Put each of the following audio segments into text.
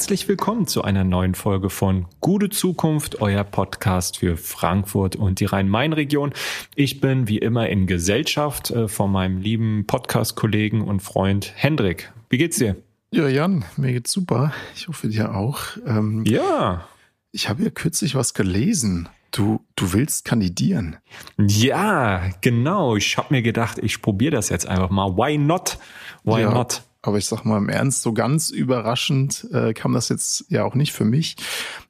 Herzlich willkommen zu einer neuen Folge von Gute Zukunft, euer Podcast für Frankfurt und die Rhein-Main-Region. Ich bin wie immer in Gesellschaft äh, von meinem lieben Podcast-Kollegen und Freund Hendrik. Wie geht's dir? Ja, Jan, mir geht's super. Ich hoffe dir auch. Ähm, ja. Ich habe ja kürzlich was gelesen. Du, du willst kandidieren. Ja, genau. Ich habe mir gedacht, ich probiere das jetzt einfach mal. Why not? Why ja. not? Aber ich sag mal im Ernst, so ganz überraschend äh, kam das jetzt ja auch nicht für mich.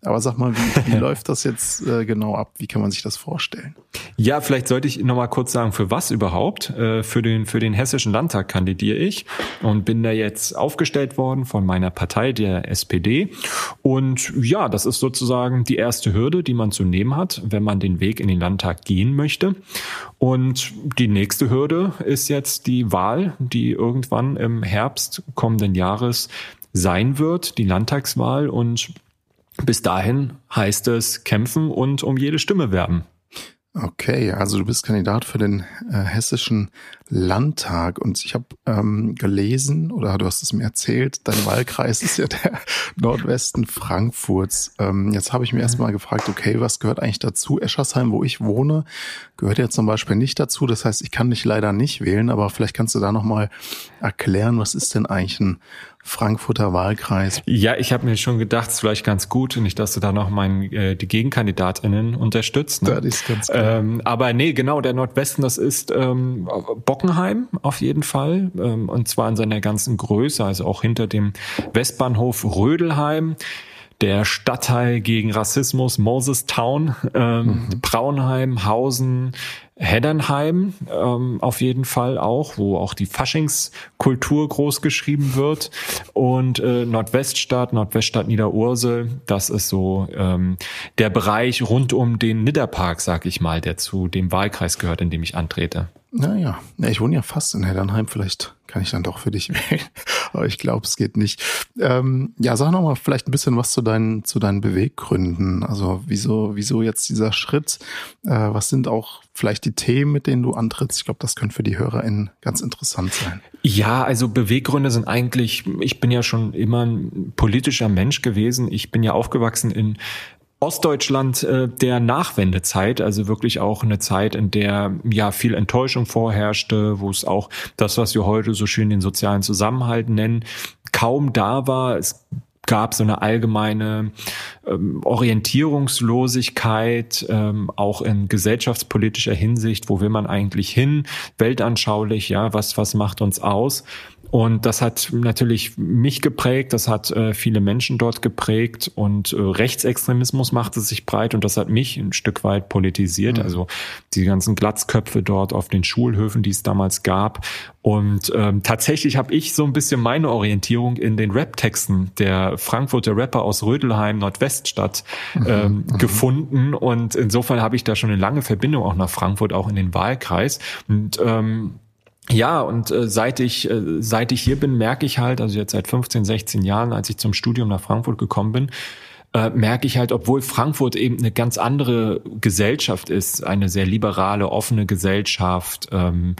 Aber sag mal, wie, wie läuft das jetzt äh, genau ab? Wie kann man sich das vorstellen? Ja, vielleicht sollte ich noch mal kurz sagen, für was überhaupt? Äh, für den für den hessischen Landtag kandidiere ich und bin da jetzt aufgestellt worden von meiner Partei, der SPD. Und ja, das ist sozusagen die erste Hürde, die man zu nehmen hat, wenn man den Weg in den Landtag gehen möchte. Und die nächste Hürde ist jetzt die Wahl, die irgendwann im Herbst Herbst kommenden Jahres sein wird, die Landtagswahl. Und bis dahin heißt es kämpfen und um jede Stimme werben. Okay, also du bist Kandidat für den äh, hessischen Landtag und ich habe ähm, gelesen oder du hast es mir erzählt, dein Wahlkreis ist ja der Nordwesten Frankfurts. Ähm, jetzt habe ich mir erstmal gefragt, okay, was gehört eigentlich dazu? Eschersheim, wo ich wohne, gehört ja zum Beispiel nicht dazu. Das heißt, ich kann dich leider nicht wählen, aber vielleicht kannst du da nochmal erklären, was ist denn eigentlich ein Frankfurter Wahlkreis. Ja, ich habe mir schon gedacht, es ist vielleicht ganz gut, nicht, dass du da noch mein, äh, die GegenkandidatInnen unterstützt. Ne? Das ist ganz klar. Ähm, aber nee, genau, der Nordwesten, das ist ähm, Bockenheim auf jeden Fall. Ähm, und zwar in seiner ganzen Größe, also auch hinter dem Westbahnhof Rödelheim der Stadtteil gegen Rassismus, Moses Town, ähm, mhm. Braunheim, Hausen, Heddernheim ähm, auf jeden Fall auch, wo auch die Faschingskultur groß geschrieben wird. Und äh, Nordweststadt, Nordweststadt Niederursel, das ist so ähm, der Bereich rund um den Nidderpark, sag ich mal, der zu dem Wahlkreis gehört, in dem ich antrete. Naja, ich wohne ja fast in Heddernheim, vielleicht kann ich dann doch für dich wählen. Aber ich glaube, es geht nicht. Ähm, ja, sag noch mal vielleicht ein bisschen was zu deinen, zu deinen Beweggründen. Also wieso, wieso jetzt dieser Schritt? Äh, was sind auch vielleicht die Themen, mit denen du antrittst? Ich glaube, das könnte für die HörerInnen ganz interessant sein. Ja, also Beweggründe sind eigentlich, ich bin ja schon immer ein politischer Mensch gewesen. Ich bin ja aufgewachsen in Ostdeutschland äh, der Nachwendezeit, also wirklich auch eine Zeit, in der ja viel Enttäuschung vorherrschte, wo es auch das, was wir heute so schön den sozialen Zusammenhalt nennen, kaum da war. Es gab so eine allgemeine ähm, Orientierungslosigkeit, ähm, auch in gesellschaftspolitischer Hinsicht. Wo will man eigentlich hin? Weltanschaulich, ja, was, was macht uns aus? Und das hat natürlich mich geprägt, das hat äh, viele Menschen dort geprägt und äh, Rechtsextremismus machte sich breit und das hat mich ein Stück weit politisiert. Mhm. Also die ganzen Glatzköpfe dort auf den Schulhöfen, die es damals gab. Und ähm, tatsächlich habe ich so ein bisschen meine Orientierung in den Rap-Texten der Frankfurter Rapper aus Rödelheim, Nordweststadt, mhm. ähm, mhm. gefunden. Und insofern habe ich da schon eine lange Verbindung auch nach Frankfurt, auch in den Wahlkreis. Und ähm, ja, und äh, seit ich äh, seit ich hier bin, merke ich halt, also jetzt seit 15, 16 Jahren, als ich zum Studium nach Frankfurt gekommen bin, äh, merke ich halt, obwohl Frankfurt eben eine ganz andere Gesellschaft ist, eine sehr liberale, offene Gesellschaft, ähm,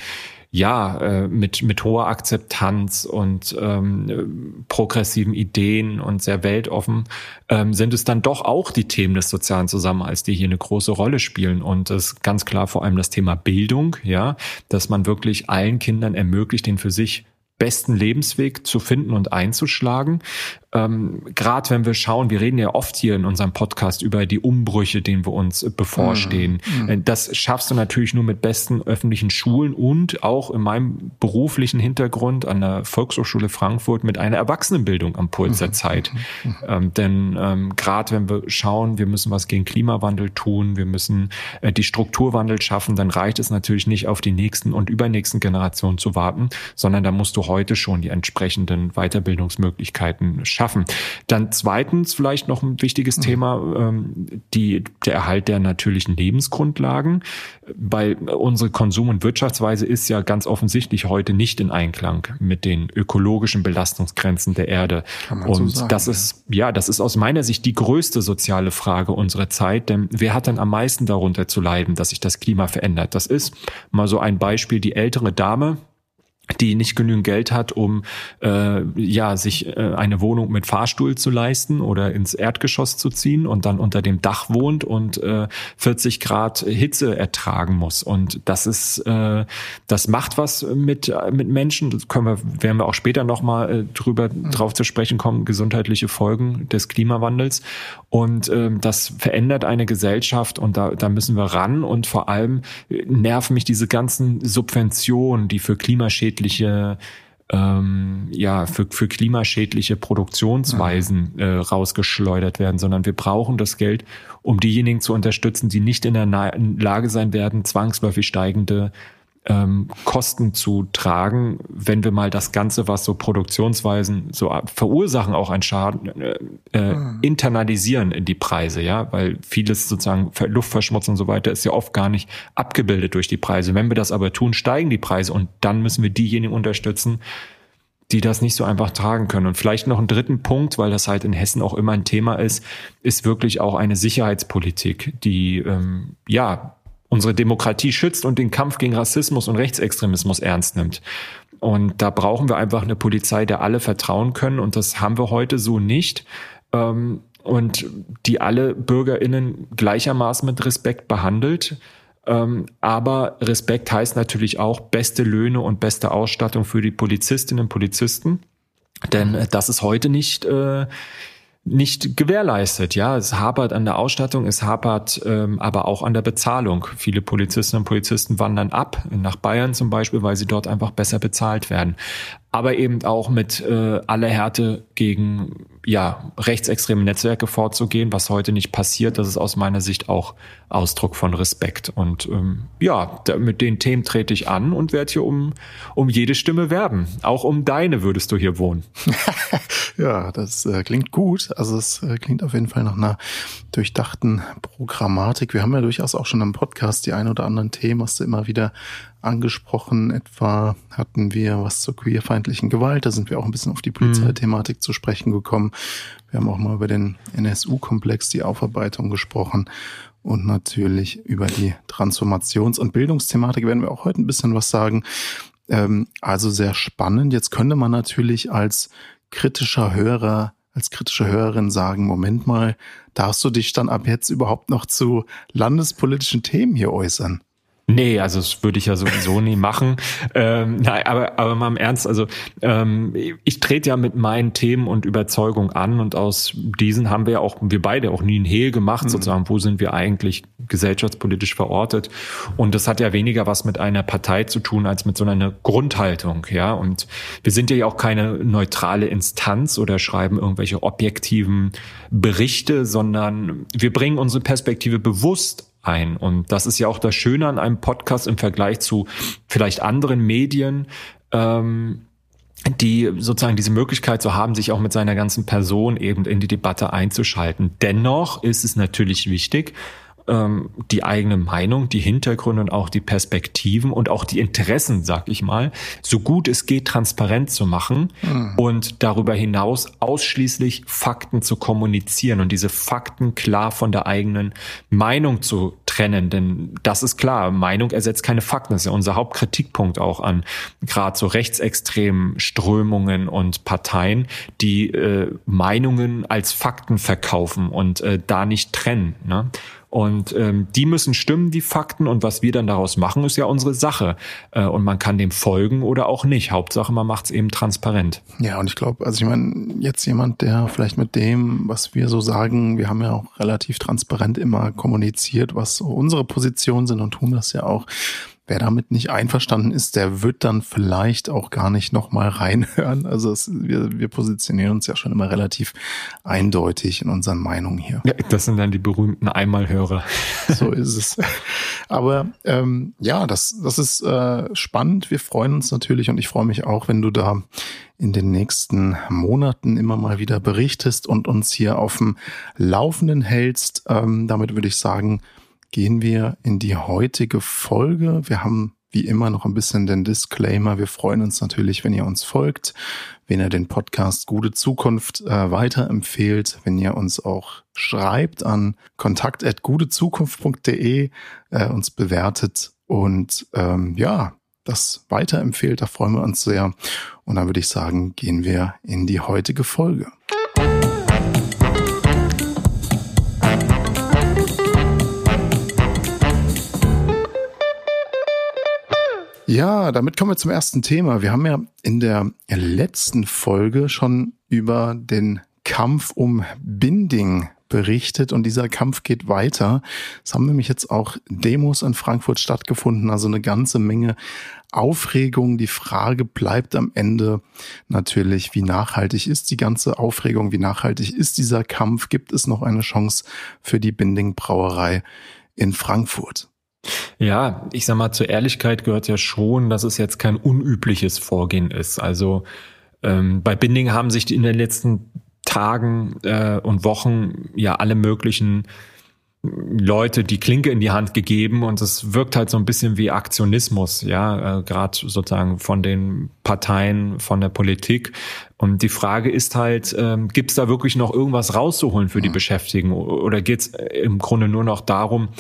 ja, äh, mit, mit hoher Akzeptanz und ähm, progressiven Ideen und sehr weltoffen, ähm, sind es dann doch auch die Themen des sozialen Zusammenhalts, die hier eine große Rolle spielen. Und das ist ganz klar vor allem das Thema Bildung, ja, dass man wirklich allen Kindern ermöglicht, den für sich besten Lebensweg zu finden und einzuschlagen ähm, gerade wenn wir schauen, wir reden ja oft hier in unserem Podcast über die Umbrüche, denen wir uns bevorstehen. Mhm. mhm. Das schaffst du natürlich nur mit besten öffentlichen Schulen und auch in meinem beruflichen Hintergrund an der Volkshochschule Frankfurt mit einer Erwachsenenbildung am Puls der mhm. Zeit. Mhm. Ähm, denn ähm, gerade wenn wir schauen, wir müssen was gegen Klimawandel tun, wir müssen äh, die Strukturwandel schaffen, dann reicht es natürlich nicht auf die nächsten und übernächsten Generationen zu warten, sondern da musst du heute schon die entsprechenden Weiterbildungsmöglichkeiten schaffen. Dann zweitens vielleicht noch ein wichtiges mhm. Thema, ähm, die, der Erhalt der natürlichen Lebensgrundlagen, weil unsere Konsum- und Wirtschaftsweise ist ja ganz offensichtlich heute nicht in Einklang mit den ökologischen Belastungsgrenzen der Erde. und so sagen, das ist, ja, das ist aus meiner Sicht die größte soziale Frage unserer Zeit, denn wer hat denn am meisten darunter zu leiden, dass sich das Klima verändert? Das ist mal so ein Beispiel, die ältere Dame, die nicht genügend Geld hat, um äh, ja sich äh, eine Wohnung mit Fahrstuhl zu leisten oder ins Erdgeschoss zu ziehen und dann unter dem Dach wohnt und äh, 40 Grad Hitze ertragen muss. Und das ist, äh, das macht was mit mit Menschen. Das können wir, werden wir auch später noch mal äh, drüber mhm. drauf zu sprechen kommen. Gesundheitliche Folgen des Klimawandels und äh, das verändert eine Gesellschaft und da da müssen wir ran. Und vor allem nerven mich diese ganzen Subventionen, die für Klimaschädliche ähm, ja, für, für klimaschädliche Produktionsweisen äh, rausgeschleudert werden, sondern wir brauchen das Geld, um diejenigen zu unterstützen, die nicht in der Lage sein werden, zwangsläufig steigende ähm, Kosten zu tragen, wenn wir mal das Ganze, was so Produktionsweisen so verursachen, auch einen Schaden, äh, äh, mhm. internalisieren in die Preise, ja, weil vieles sozusagen Luftverschmutzung und so weiter ist ja oft gar nicht abgebildet durch die Preise. Wenn wir das aber tun, steigen die Preise und dann müssen wir diejenigen unterstützen, die das nicht so einfach tragen können. Und vielleicht noch einen dritten Punkt, weil das halt in Hessen auch immer ein Thema ist, ist wirklich auch eine Sicherheitspolitik, die ähm, ja unsere Demokratie schützt und den Kampf gegen Rassismus und Rechtsextremismus ernst nimmt. Und da brauchen wir einfach eine Polizei, der alle vertrauen können. Und das haben wir heute so nicht. Ähm, und die alle BürgerInnen gleichermaßen mit Respekt behandelt. Ähm, aber Respekt heißt natürlich auch beste Löhne und beste Ausstattung für die Polizistinnen und Polizisten. Denn das ist heute nicht äh, nicht gewährleistet. Ja, es hapert an der Ausstattung, es hapert ähm, aber auch an der Bezahlung. Viele Polizistinnen und Polizisten wandern ab, nach Bayern zum Beispiel, weil sie dort einfach besser bezahlt werden aber eben auch mit äh, aller Härte gegen ja rechtsextreme Netzwerke vorzugehen, was heute nicht passiert. Das ist aus meiner Sicht auch Ausdruck von Respekt. Und ähm, ja, da, mit den Themen trete ich an und werde hier um um jede Stimme werben. Auch um deine würdest du hier wohnen. ja, das äh, klingt gut. Also es äh, klingt auf jeden Fall nach einer durchdachten Programmatik. Wir haben ja durchaus auch schon im Podcast die ein oder anderen Themen, hast du immer wieder angesprochen. Etwa hatten wir was zur queerfeindlichen Gewalt. Da sind wir auch ein bisschen auf die Polizeithematik mhm. zu sprechen gekommen. Wir haben auch mal über den NSU-Komplex, die Aufarbeitung gesprochen. Und natürlich über die Transformations- und Bildungsthematik werden wir auch heute ein bisschen was sagen. Ähm, also sehr spannend. Jetzt könnte man natürlich als kritischer Hörer als kritische Hörerin sagen, Moment mal, darfst du dich dann ab jetzt überhaupt noch zu landespolitischen Themen hier äußern? Nee, also das würde ich ja sowieso nie machen. Ähm, nein, aber, aber mal im Ernst, also ähm, ich trete ja mit meinen Themen und Überzeugungen an und aus diesen haben wir ja auch, wir beide auch nie ein Hehl gemacht, mhm. sozusagen, wo sind wir eigentlich gesellschaftspolitisch verortet. Und das hat ja weniger was mit einer Partei zu tun, als mit so einer Grundhaltung, ja. Und wir sind ja auch keine neutrale Instanz oder schreiben irgendwelche objektiven Berichte, sondern wir bringen unsere Perspektive bewusst ein. Und das ist ja auch das Schöne an einem Podcast im Vergleich zu vielleicht anderen Medien, ähm, die sozusagen diese Möglichkeit zu haben, sich auch mit seiner ganzen Person eben in die Debatte einzuschalten. Dennoch ist es natürlich wichtig, ähm, die eigene Meinung, die Hintergründe und auch die Perspektiven und auch die Interessen, sag ich mal, so gut es geht transparent zu machen mhm. und darüber hinaus ausschließlich Fakten zu kommunizieren und diese Fakten klar von der eigenen Meinung zu trennen. Denn das ist klar, Meinung ersetzt keine Fakten. Das ist ja unser Hauptkritikpunkt auch an gerade so rechtsextremen Strömungen und Parteien, die äh, Meinungen als Fakten verkaufen und äh, da nicht trennen. Ne? Und ähm, die müssen stimmen, die Fakten. Und was wir dann daraus machen, ist ja unsere Sache. Äh, und man kann dem folgen oder auch nicht. Hauptsache, man macht es eben transparent. Ja, und ich glaube, also ich meine, jetzt jemand, der vielleicht mit dem, was wir so sagen, wir haben ja auch relativ transparent immer kommuniziert, was so unsere Positionen sind und tun das ja auch wer damit nicht einverstanden ist, der wird dann vielleicht auch gar nicht nochmal reinhören. Also es, wir, wir positionieren uns ja schon immer relativ eindeutig in unseren Meinungen hier. Ja, das sind dann die berühmten Einmalhörer. So ist es. Aber ähm, ja, das, das ist äh, spannend. Wir freuen uns natürlich und ich freue mich auch, wenn du da in den nächsten Monaten immer mal wieder berichtest und uns hier auf dem Laufenden hältst. Ähm, damit würde ich sagen, gehen wir in die heutige Folge. Wir haben wie immer noch ein bisschen den Disclaimer. Wir freuen uns natürlich, wenn ihr uns folgt, wenn ihr den Podcast Gute Zukunft äh, weiterempfehlt, wenn ihr uns auch schreibt an kontakt.gutezukunft.de, äh, uns bewertet und ähm, ja, das weiterempfehlt. Da freuen wir uns sehr. Und dann würde ich sagen, gehen wir in die heutige Folge. Ja, damit kommen wir zum ersten Thema. Wir haben ja in der letzten Folge schon über den Kampf um Binding berichtet und dieser Kampf geht weiter. Es haben nämlich jetzt auch Demos in Frankfurt stattgefunden, also eine ganze Menge Aufregung. Die Frage bleibt am Ende natürlich, wie nachhaltig ist die ganze Aufregung, wie nachhaltig ist dieser Kampf? Gibt es noch eine Chance für die Binding Brauerei in Frankfurt? Ja, ich sag mal, zur Ehrlichkeit gehört ja schon, dass es jetzt kein unübliches Vorgehen ist. Also ähm, bei Binding haben sich in den letzten Tagen äh, und Wochen ja alle möglichen Leute die Klinke in die Hand gegeben und es wirkt halt so ein bisschen wie Aktionismus, ja, äh, gerade sozusagen von den Parteien, von der Politik. Und die Frage ist halt, ähm, gibt es da wirklich noch irgendwas rauszuholen für die Beschäftigten oder geht es im Grunde nur noch darum,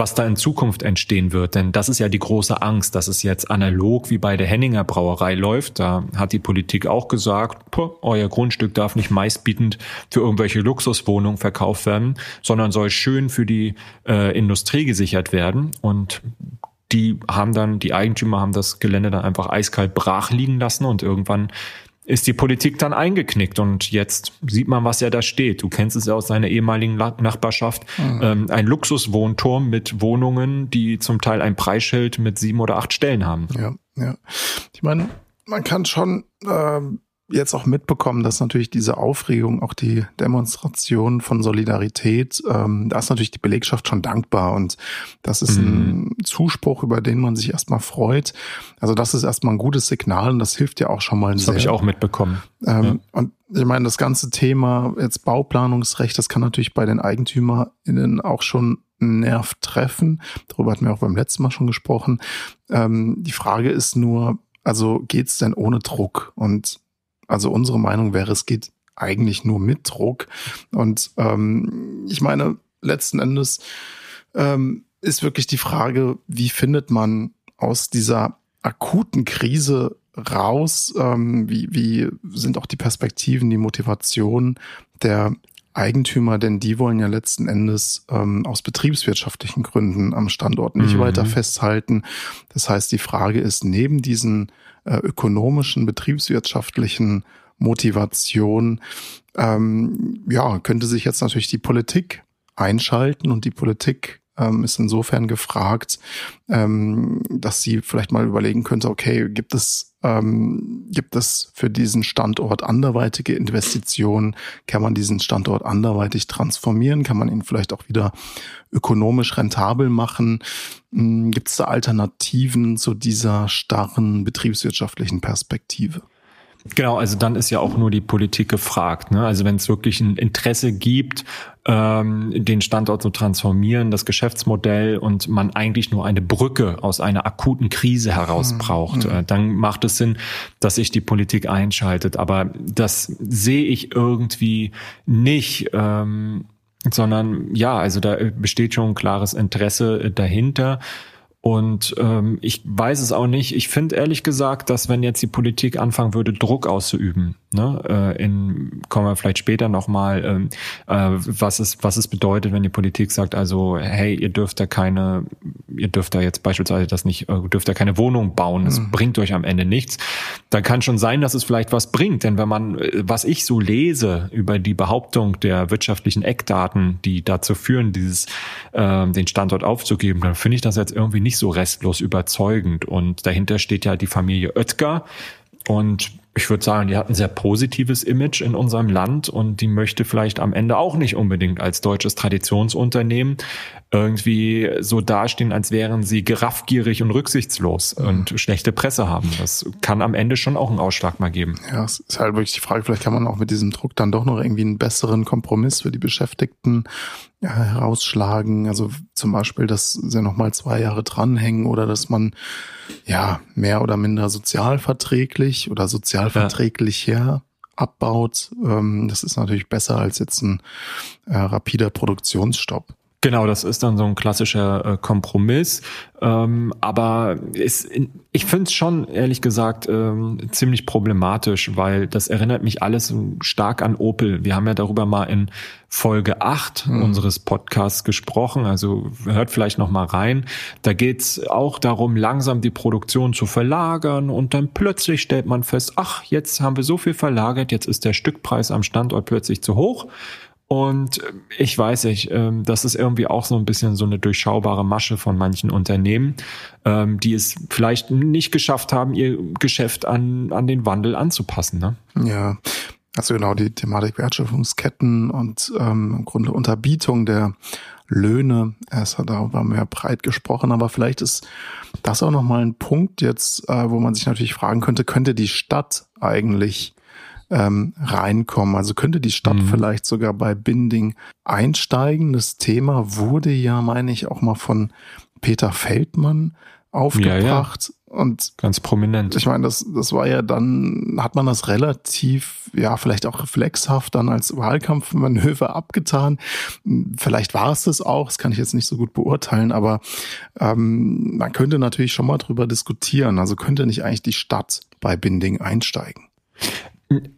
was da in Zukunft entstehen wird. Denn das ist ja die große Angst, dass es jetzt analog wie bei der Henninger Brauerei läuft. Da hat die Politik auch gesagt, euer Grundstück darf nicht meistbietend für irgendwelche Luxuswohnungen verkauft werden, sondern soll schön für die äh, Industrie gesichert werden. Und die haben dann, die Eigentümer haben das Gelände dann einfach eiskalt brach liegen lassen und irgendwann ist die Politik dann eingeknickt und jetzt sieht man, was ja da steht. Du kennst es ja aus deiner ehemaligen Nachbarschaft. Mhm. Ähm, ein Luxuswohnturm mit Wohnungen, die zum Teil ein Preisschild mit sieben oder acht Stellen haben. Ja, ja. Ich meine, man kann schon ähm, jetzt auch mitbekommen, dass natürlich diese Aufregung, auch die Demonstration von Solidarität, ähm, da ist natürlich die Belegschaft schon dankbar und das ist mhm. ein Zuspruch, über den man sich erstmal freut. Also das ist erstmal ein gutes Signal und das hilft ja auch schon mal das habe ich auch mitbekommen. Ähm, ja. Und ich meine, das ganze Thema jetzt Bauplanungsrecht, das kann natürlich bei den EigentümerInnen auch schon einen Nerv treffen. Darüber hatten wir auch beim letzten Mal schon gesprochen. Ähm, die Frage ist nur, also geht's denn ohne Druck? Und also unsere Meinung wäre, es geht eigentlich nur mit Druck. Und ähm, ich meine, letzten Endes ähm, ist wirklich die Frage, wie findet man aus dieser akuten Krise raus? Ähm, wie, wie sind auch die Perspektiven, die Motivation der Eigentümer, denn die wollen ja letzten Endes ähm, aus betriebswirtschaftlichen Gründen am Standort nicht mhm. weiter festhalten. Das heißt, die Frage ist, neben diesen äh, ökonomischen, betriebswirtschaftlichen Motivation, ähm, ja, könnte sich jetzt natürlich die Politik einschalten und die Politik ähm, ist insofern gefragt, ähm, dass sie vielleicht mal überlegen könnte, okay, gibt es, ähm, gibt es für diesen Standort anderweitige Investitionen? Kann man diesen Standort anderweitig transformieren? Kann man ihn vielleicht auch wieder ökonomisch rentabel machen? Hm, gibt es da Alternativen zu dieser starren betriebswirtschaftlichen Perspektive? Genau, also dann ist ja auch nur die Politik gefragt. Ne? Also wenn es wirklich ein Interesse gibt, ähm, den Standort zu transformieren, das Geschäftsmodell und man eigentlich nur eine Brücke aus einer akuten Krise heraus hm, braucht, mhm. äh, dann macht es Sinn, dass sich die Politik einschaltet. Aber das sehe ich irgendwie nicht. Ähm, sondern ja, also da besteht schon ein klares Interesse dahinter. Und ähm, ich weiß es auch nicht. Ich finde ehrlich gesagt, dass wenn jetzt die Politik anfangen würde, Druck auszuüben, ne, äh, in kommen wir vielleicht später nochmal, ähm, äh, was es was es bedeutet, wenn die Politik sagt, also hey, ihr dürft da keine, ihr dürft da jetzt beispielsweise das nicht, äh, dürft da keine Wohnung bauen, es mhm. bringt euch am Ende nichts. Dann kann schon sein, dass es vielleicht was bringt, denn wenn man, äh, was ich so lese über die Behauptung der wirtschaftlichen Eckdaten, die dazu führen, dieses äh, den Standort aufzugeben, dann finde ich das jetzt irgendwie nicht nicht so restlos überzeugend. Und dahinter steht ja die Familie Oetker. Und ich würde sagen, die hat ein sehr positives Image in unserem Land und die möchte vielleicht am Ende auch nicht unbedingt als deutsches Traditionsunternehmen irgendwie so dastehen, als wären sie geraffgierig und rücksichtslos mhm. und schlechte Presse haben. Das kann am Ende schon auch einen Ausschlag mal geben. Ja, es ist halt wirklich die Frage, vielleicht kann man auch mit diesem Druck dann doch noch irgendwie einen besseren Kompromiss für die Beschäftigten ja, herausschlagen. Also zum Beispiel, dass sie nochmal zwei Jahre dranhängen oder dass man ja mehr oder minder sozialverträglich oder sozialverträglicher ja. abbaut. Ähm, das ist natürlich besser als jetzt ein äh, rapider Produktionsstopp. Genau, das ist dann so ein klassischer äh, Kompromiss. Ähm, aber ist, ich finde es schon, ehrlich gesagt, ähm, ziemlich problematisch, weil das erinnert mich alles stark an Opel. Wir haben ja darüber mal in Folge 8 mhm. unseres Podcasts gesprochen. Also hört vielleicht noch mal rein. Da geht's auch darum, langsam die Produktion zu verlagern und dann plötzlich stellt man fest, ach, jetzt haben wir so viel verlagert, jetzt ist der Stückpreis am Standort plötzlich zu hoch und äh, ich weiß nicht, ähm, das ist irgendwie auch so ein bisschen so eine durchschaubare Masche von manchen Unternehmen, ähm, die es vielleicht nicht geschafft haben, ihr Geschäft an, an den Wandel anzupassen. Ne? Ja, also genau die Thematik Wertschöpfungsketten und ähm, im Grunde Unterbietung der Löhne. Es hat darüber mehr breit gesprochen, aber vielleicht ist das auch nochmal ein Punkt jetzt, äh, wo man sich natürlich fragen könnte, könnte die Stadt eigentlich ähm, reinkommen. Also könnte die Stadt mhm. vielleicht sogar bei Binding einsteigen. Das Thema wurde ja, meine ich, auch mal von Peter Feldmann aufgebracht. Ja, ja. Und ganz prominent. Ich meine, das, das war ja dann, hat man das relativ, ja, vielleicht auch reflexhaft dann als Wahlkampfmanöver abgetan. Vielleicht war es das auch, das kann ich jetzt nicht so gut beurteilen, aber ähm, man könnte natürlich schon mal drüber diskutieren. Also könnte nicht eigentlich die Stadt bei Binding einsteigen?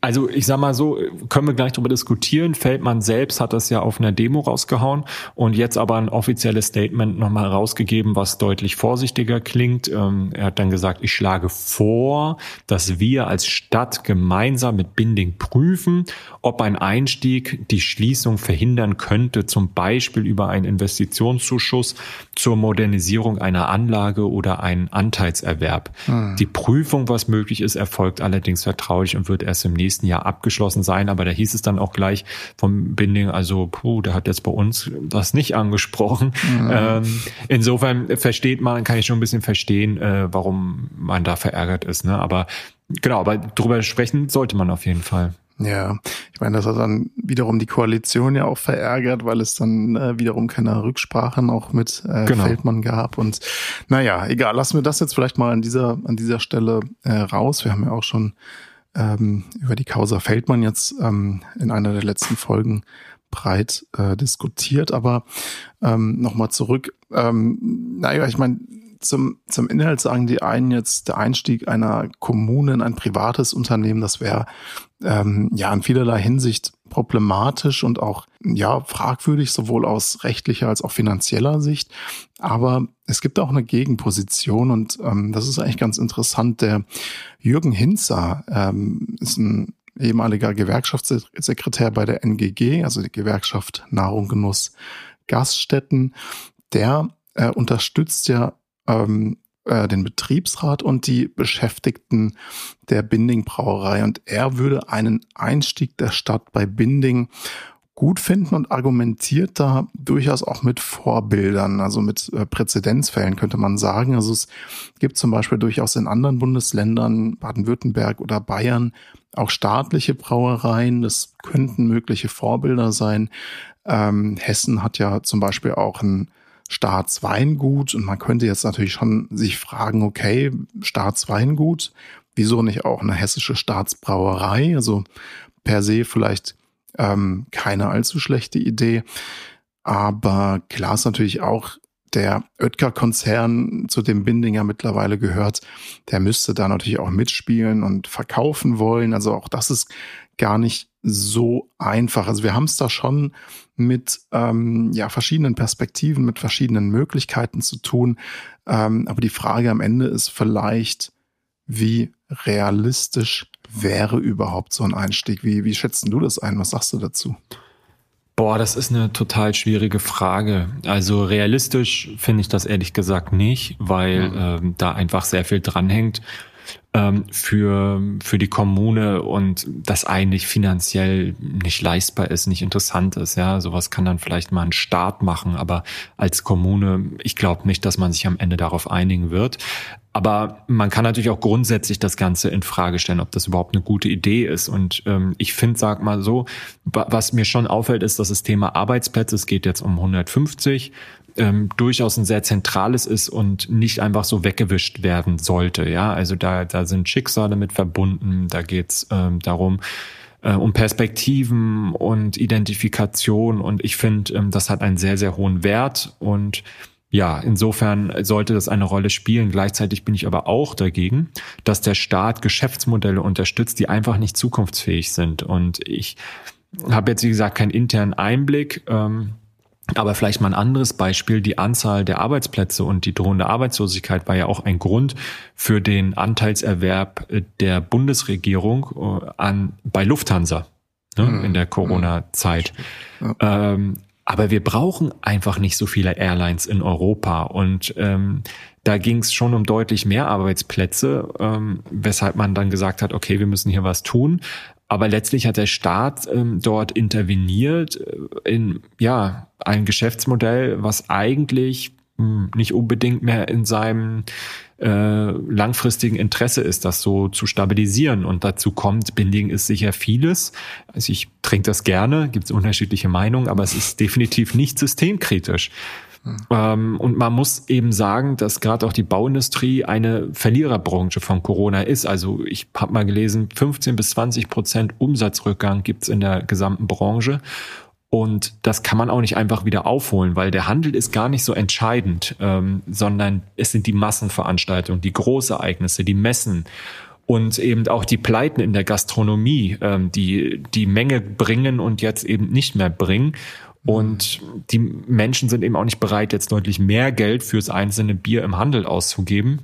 Also ich sag mal so, können wir gleich darüber diskutieren. Feldmann selbst hat das ja auf einer Demo rausgehauen und jetzt aber ein offizielles Statement nochmal rausgegeben, was deutlich vorsichtiger klingt. Ähm, er hat dann gesagt, ich schlage vor, dass wir als Stadt gemeinsam mit Binding prüfen, ob ein Einstieg die Schließung verhindern könnte, zum Beispiel über einen Investitionszuschuss zur Modernisierung einer Anlage oder einen Anteilserwerb. Hm. Die Prüfung, was möglich ist, erfolgt allerdings vertraulich und wird erst erst im nächsten Jahr abgeschlossen sein. Aber da hieß es dann auch gleich vom Binding, also puh, der hat jetzt bei uns das nicht angesprochen. Mhm. Ähm, insofern versteht man, kann ich schon ein bisschen verstehen, äh, warum man da verärgert ist. Ne? Aber genau, aber drüber sprechen sollte man auf jeden Fall. Ja, ich meine, das hat dann wiederum die Koalition ja auch verärgert, weil es dann äh, wiederum keine Rücksprachen auch mit äh, genau. Feldmann gab. Und naja, egal, lassen wir das jetzt vielleicht mal an dieser, an dieser Stelle äh, raus. Wir haben ja auch schon ähm, über die Causa Feldmann jetzt ähm, in einer der letzten Folgen breit äh, diskutiert. Aber ähm, nochmal zurück. Ähm, naja, ich meine, zum, zum Inhalt sagen die einen jetzt, der Einstieg einer Kommune in ein privates Unternehmen, das wäre ähm, ja in vielerlei Hinsicht problematisch und auch ja fragwürdig, sowohl aus rechtlicher als auch finanzieller Sicht. Aber es gibt auch eine Gegenposition und ähm, das ist eigentlich ganz interessant. Der Jürgen Hinzer ähm, ist ein ehemaliger Gewerkschaftssekretär bei der NGG, also die Gewerkschaft Nahrung, Genuss, Gaststätten. Der äh, unterstützt ja ähm, äh, den Betriebsrat und die Beschäftigten der Binding Brauerei. Und er würde einen Einstieg der Stadt bei Binding gut finden und argumentiert da durchaus auch mit Vorbildern, also mit äh, Präzedenzfällen könnte man sagen. Also es gibt zum Beispiel durchaus in anderen Bundesländern, Baden-Württemberg oder Bayern, auch staatliche Brauereien. Das könnten mögliche Vorbilder sein. Ähm, Hessen hat ja zum Beispiel auch ein Staatsweingut und man könnte jetzt natürlich schon sich fragen, okay, Staatsweingut, wieso nicht auch eine hessische Staatsbrauerei? Also per se vielleicht ähm, keine allzu schlechte Idee. Aber klar ist natürlich auch der Oetker-Konzern, zu dem Bindinger mittlerweile gehört, der müsste da natürlich auch mitspielen und verkaufen wollen. Also auch das ist gar nicht so einfach. Also wir haben es da schon mit ähm, ja, verschiedenen Perspektiven, mit verschiedenen Möglichkeiten zu tun. Ähm, aber die Frage am Ende ist vielleicht, wie realistisch wäre überhaupt so ein Einstieg? Wie, wie schätzt du das ein? Was sagst du dazu? Boah, das ist eine total schwierige Frage. Also realistisch finde ich das ehrlich gesagt nicht, weil mhm. ähm, da einfach sehr viel dranhängt ähm, für, für die Kommune und das eigentlich finanziell nicht leistbar ist, nicht interessant ist. Ja, sowas kann dann vielleicht mal ein Staat machen, aber als Kommune, ich glaube nicht, dass man sich am Ende darauf einigen wird. Aber man kann natürlich auch grundsätzlich das Ganze in Frage stellen, ob das überhaupt eine gute Idee ist. Und ähm, ich finde, sag mal so, was mir schon auffällt, ist, dass das Thema Arbeitsplätze, es geht jetzt um 150, ähm, durchaus ein sehr zentrales ist und nicht einfach so weggewischt werden sollte. Ja, also da, da sind Schicksale mit verbunden. Da geht's ähm, darum, äh, um Perspektiven und Identifikation. Und ich finde, ähm, das hat einen sehr, sehr hohen Wert. Und ja, insofern sollte das eine Rolle spielen. Gleichzeitig bin ich aber auch dagegen, dass der Staat Geschäftsmodelle unterstützt, die einfach nicht zukunftsfähig sind. Und ich habe jetzt, wie gesagt, keinen internen Einblick. Ähm, aber vielleicht mal ein anderes Beispiel. Die Anzahl der Arbeitsplätze und die drohende Arbeitslosigkeit war ja auch ein Grund für den Anteilserwerb der Bundesregierung äh, an, bei Lufthansa ne, mhm. in der Corona-Zeit. Ja. Ähm, aber wir brauchen einfach nicht so viele Airlines in Europa. Und ähm, da ging es schon um deutlich mehr Arbeitsplätze, ähm, weshalb man dann gesagt hat, okay, wir müssen hier was tun. Aber letztlich hat der Staat ähm, dort interveniert äh, in ja ein Geschäftsmodell, was eigentlich mh, hm, nicht unbedingt mehr in seinem äh, langfristigen Interesse ist, das so zu stabilisieren. Und dazu kommt, Binding ist sicher vieles. Also ich trinke das gerne, gibt es unterschiedliche Meinungen, aber es ist definitiv nicht systemkritisch. Ähm, und man muss eben sagen, dass gerade auch die Bauindustrie eine Verliererbranche von Corona ist. Also ich habe mal gelesen, 15 bis 20 Prozent Umsatzrückgang gibt's in der gesamten Branche. Und das kann man auch nicht einfach wieder aufholen, weil der Handel ist gar nicht so entscheidend, ähm, sondern es sind die Massenveranstaltungen, die Großereignisse, die Messen und eben auch die Pleiten in der Gastronomie, ähm, die die Menge bringen und jetzt eben nicht mehr bringen. Und die Menschen sind eben auch nicht bereit, jetzt deutlich mehr Geld fürs einzelne Bier im Handel auszugeben.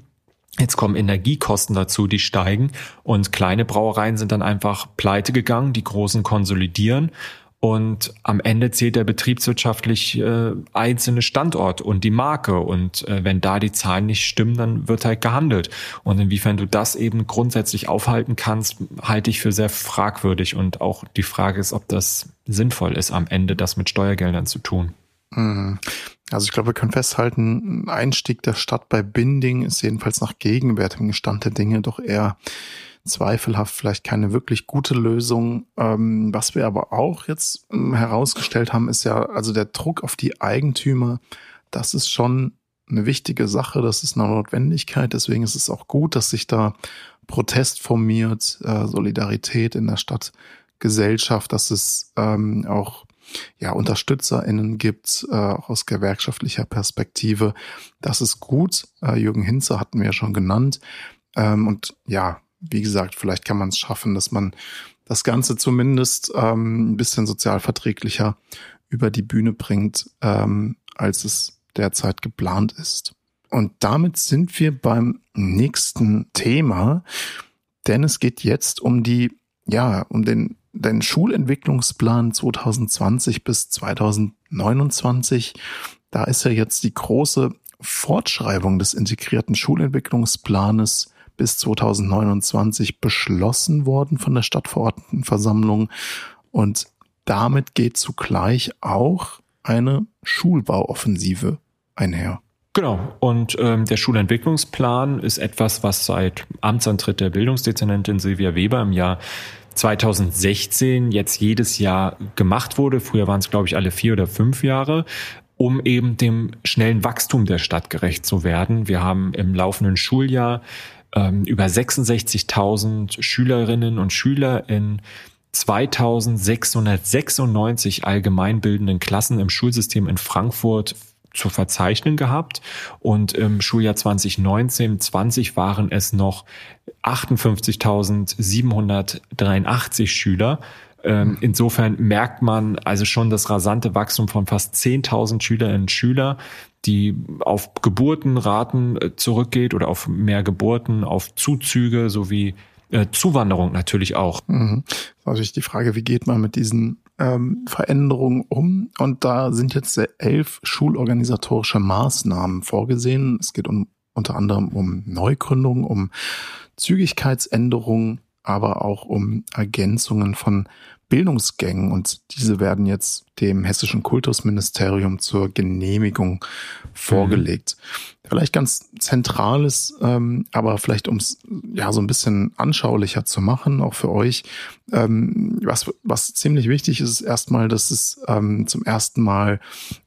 Jetzt kommen Energiekosten dazu, die steigen. Und kleine Brauereien sind dann einfach pleite gegangen, die großen konsolidieren und am Ende zählt der betriebswirtschaftlich äh, einzelne Standort und die Marke. Und äh, wenn da die Zahlen nicht stimmen, dann wird halt gehandelt. Und inwiefern du das eben grundsätzlich aufhalten kannst, halte ich für sehr fragwürdig. Und auch die Frage ist, ob das sinnvoll ist, am Ende das mit Steuergeldern zu tun. Mhm. Also ich glaube, wir können festhalten, ein Einstieg der Stadt bei Binding ist jedenfalls nach gegenwärtigem Stand der Dinge doch eher zweifelhaft vielleicht keine wirklich gute Lösung. Ähm, was wir aber auch jetzt ähm, herausgestellt haben, ist ja, also der Druck auf die Eigentümer, das ist schon eine wichtige Sache, das ist eine Notwendigkeit. Deswegen ist es auch gut, dass sich da Protest formiert, äh, Solidarität in der Stadtgesellschaft, dass es ähm, auch ja, UnterstützerInnen gibt, äh, auch aus gewerkschaftlicher Perspektive. Das ist gut. Äh, Jürgen Hinze hatten wir ja schon genannt. Ähm, und ja, wie gesagt, vielleicht kann man es schaffen, dass man das Ganze zumindest ähm, ein bisschen sozialverträglicher über die Bühne bringt, ähm, als es derzeit geplant ist. Und damit sind wir beim nächsten Thema, denn es geht jetzt um die, ja, um den, den Schulentwicklungsplan 2020 bis 2029. Da ist ja jetzt die große Fortschreibung des integrierten Schulentwicklungsplanes bis 2029 beschlossen worden von der Stadtverordnetenversammlung und damit geht zugleich auch eine Schulbauoffensive einher. Genau. Und ähm, der Schulentwicklungsplan ist etwas, was seit Amtsantritt der Bildungsdezernentin Silvia Weber im Jahr 2016 jetzt jedes Jahr gemacht wurde. Früher waren es, glaube ich, alle vier oder fünf Jahre um eben dem schnellen Wachstum der Stadt gerecht zu werden. Wir haben im laufenden Schuljahr ähm, über 66.000 Schülerinnen und Schüler in 2696 allgemeinbildenden Klassen im Schulsystem in Frankfurt zu verzeichnen gehabt und im Schuljahr 2019-20 waren es noch 58.783 Schüler. Ähm, insofern merkt man also schon das rasante Wachstum von fast 10.000 Schülerinnen und Schüler die auf Geburtenraten äh, zurückgeht oder auf mehr Geburten, auf Zuzüge sowie äh, Zuwanderung natürlich auch. Mhm. Also die Frage, wie geht man mit diesen ähm, Veränderungen um? Und da sind jetzt elf schulorganisatorische Maßnahmen vorgesehen. Es geht um, unter anderem um Neugründung, um Zügigkeitsänderungen, aber auch um Ergänzungen von Bildungsgängen und diese werden jetzt dem hessischen Kultusministerium zur Genehmigung vorgelegt. Mhm. Vielleicht ganz zentrales, ähm, aber vielleicht um es ja so ein bisschen anschaulicher zu machen, auch für euch. Ähm, was, was ziemlich wichtig ist, ist erstmal, dass es ähm, zum ersten Mal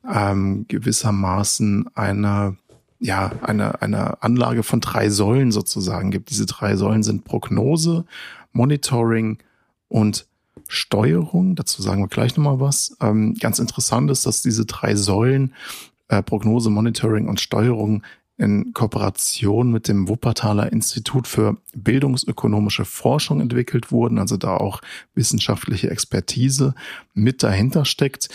ähm, gewissermaßen eine ja, eine, eine Anlage von drei Säulen sozusagen gibt. Diese drei Säulen sind Prognose, Monitoring und Steuerung. Dazu sagen wir gleich nochmal was. Ähm, ganz interessant ist, dass diese drei Säulen äh, Prognose, Monitoring und Steuerung in Kooperation mit dem Wuppertaler Institut für bildungsökonomische Forschung entwickelt wurden, also da auch wissenschaftliche Expertise mit dahinter steckt.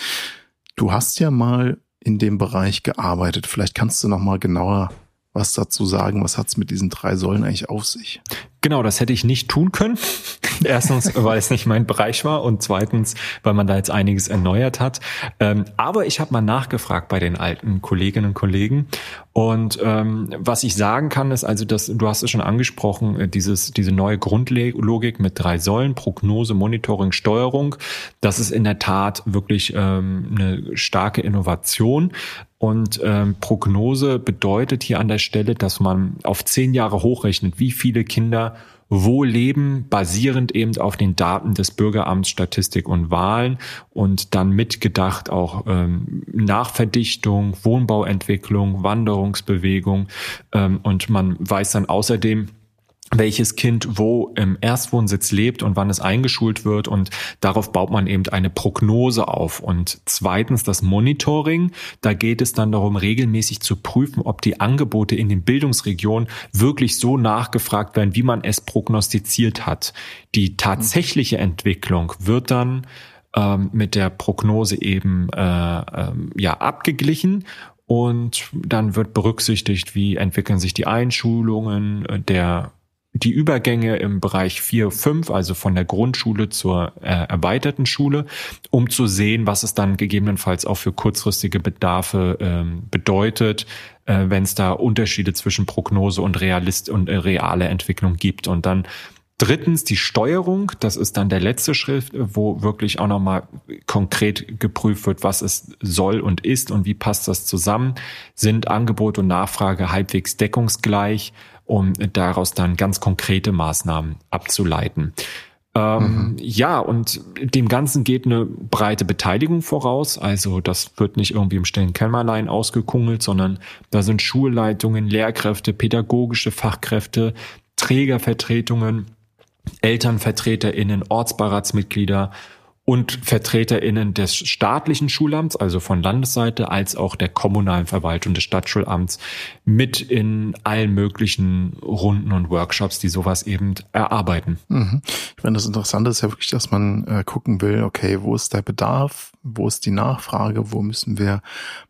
Du hast ja mal in dem Bereich gearbeitet. Vielleicht kannst du noch mal genauer was dazu sagen. Was hat's mit diesen drei Säulen eigentlich auf sich? Genau, das hätte ich nicht tun können. Erstens, weil es nicht mein Bereich war und zweitens, weil man da jetzt einiges erneuert hat. Ähm, aber ich habe mal nachgefragt bei den alten Kolleginnen und Kollegen und ähm, was ich sagen kann, ist also, dass du hast es schon angesprochen, äh, dieses diese neue Grundlogik mit drei Säulen: Prognose, Monitoring, Steuerung. Das ist in der Tat wirklich ähm, eine starke Innovation. Und ähm, Prognose bedeutet hier an der Stelle, dass man auf zehn Jahre hochrechnet, wie viele Kinder wo leben, basierend eben auf den Daten des Bürgeramts Statistik und Wahlen und dann mitgedacht auch ähm, Nachverdichtung, Wohnbauentwicklung, Wanderungsbewegung ähm, und man weiß dann außerdem, welches Kind wo im Erstwohnsitz lebt und wann es eingeschult wird und darauf baut man eben eine Prognose auf. Und zweitens das Monitoring. Da geht es dann darum, regelmäßig zu prüfen, ob die Angebote in den Bildungsregionen wirklich so nachgefragt werden, wie man es prognostiziert hat. Die tatsächliche Entwicklung wird dann ähm, mit der Prognose eben äh, äh, ja abgeglichen und dann wird berücksichtigt, wie entwickeln sich die Einschulungen, der die Übergänge im Bereich 4, 5, also von der Grundschule zur äh, erweiterten Schule, um zu sehen, was es dann gegebenenfalls auch für kurzfristige Bedarfe ähm, bedeutet, äh, wenn es da Unterschiede zwischen Prognose und Realist und äh, reale Entwicklung gibt. Und dann Drittens die Steuerung, das ist dann der letzte Schritt, wo wirklich auch nochmal konkret geprüft wird, was es soll und ist und wie passt das zusammen. Sind Angebot und Nachfrage halbwegs deckungsgleich? Um daraus dann ganz konkrete Maßnahmen abzuleiten. Ähm, mhm. Ja, und dem Ganzen geht eine breite Beteiligung voraus. Also das wird nicht irgendwie im stillen Kämmerlein ausgekungelt, sondern da sind Schulleitungen, Lehrkräfte, pädagogische Fachkräfte, Trägervertretungen, ElternvertreterInnen, Ortsbeiratsmitglieder und VertreterInnen des staatlichen Schulamts, also von Landesseite, als auch der kommunalen Verwaltung des Stadtschulamts mit in allen möglichen Runden und Workshops, die sowas eben erarbeiten. Mhm. Ich meine, das Interessante ist ja wirklich, dass man äh, gucken will, okay, wo ist der Bedarf, wo ist die Nachfrage, wo müssen wir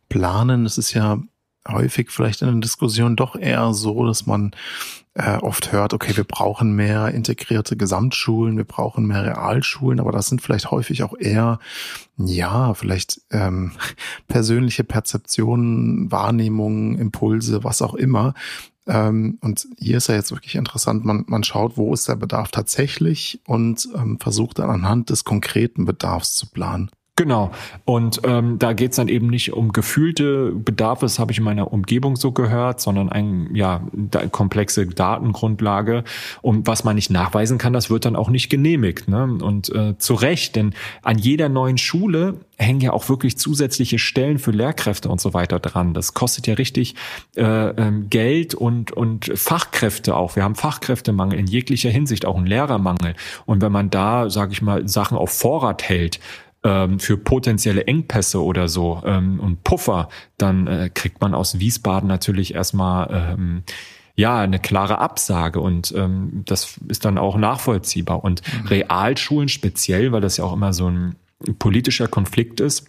planen? Es ist ja häufig vielleicht in der Diskussion doch eher so, dass man äh, oft hört, okay, wir brauchen mehr integrierte Gesamtschulen, wir brauchen mehr Realschulen, aber das sind vielleicht häufig auch eher, ja, vielleicht ähm, persönliche Perzeptionen, Wahrnehmungen, Impulse, was auch immer. Ähm, und hier ist ja jetzt wirklich interessant, man, man schaut, wo ist der Bedarf tatsächlich und ähm, versucht dann anhand des konkreten Bedarfs zu planen. Genau. Und ähm, da geht's dann eben nicht um gefühlte Bedarfe, das habe ich in meiner Umgebung so gehört, sondern ein, ja, da, komplexe Datengrundlage. Und was man nicht nachweisen kann, das wird dann auch nicht genehmigt. Ne? Und äh, zu Recht, denn an jeder neuen Schule hängen ja auch wirklich zusätzliche Stellen für Lehrkräfte und so weiter dran. Das kostet ja richtig äh, ähm, Geld und, und Fachkräfte auch. Wir haben Fachkräftemangel in jeglicher Hinsicht, auch einen Lehrermangel. Und wenn man da, sage ich mal, Sachen auf Vorrat hält, ähm, für potenzielle Engpässe oder so ähm, und Puffer, dann äh, kriegt man aus Wiesbaden natürlich erstmal ähm, ja eine klare Absage und ähm, das ist dann auch nachvollziehbar. Und mhm. Realschulen speziell, weil das ja auch immer so ein politischer Konflikt ist,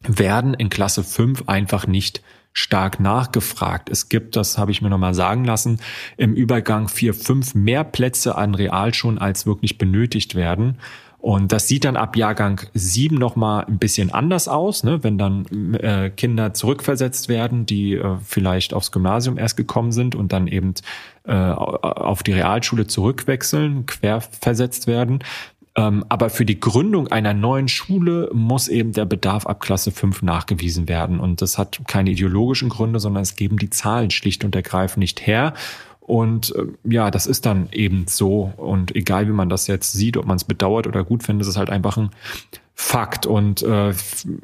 werden in Klasse 5 einfach nicht stark nachgefragt. Es gibt, das habe ich mir nochmal sagen lassen, im Übergang vier, fünf mehr Plätze an Realschulen, als wirklich benötigt werden. Und das sieht dann ab Jahrgang 7 nochmal ein bisschen anders aus, ne? wenn dann äh, Kinder zurückversetzt werden, die äh, vielleicht aufs Gymnasium erst gekommen sind und dann eben äh, auf die Realschule zurückwechseln, querversetzt werden. Ähm, aber für die Gründung einer neuen Schule muss eben der Bedarf ab Klasse 5 nachgewiesen werden. Und das hat keine ideologischen Gründe, sondern es geben die Zahlen schlicht und ergreifend nicht her. Und äh, ja, das ist dann eben so. Und egal wie man das jetzt sieht, ob man es bedauert oder gut findet, ist es halt einfach ein Fakt. Und äh,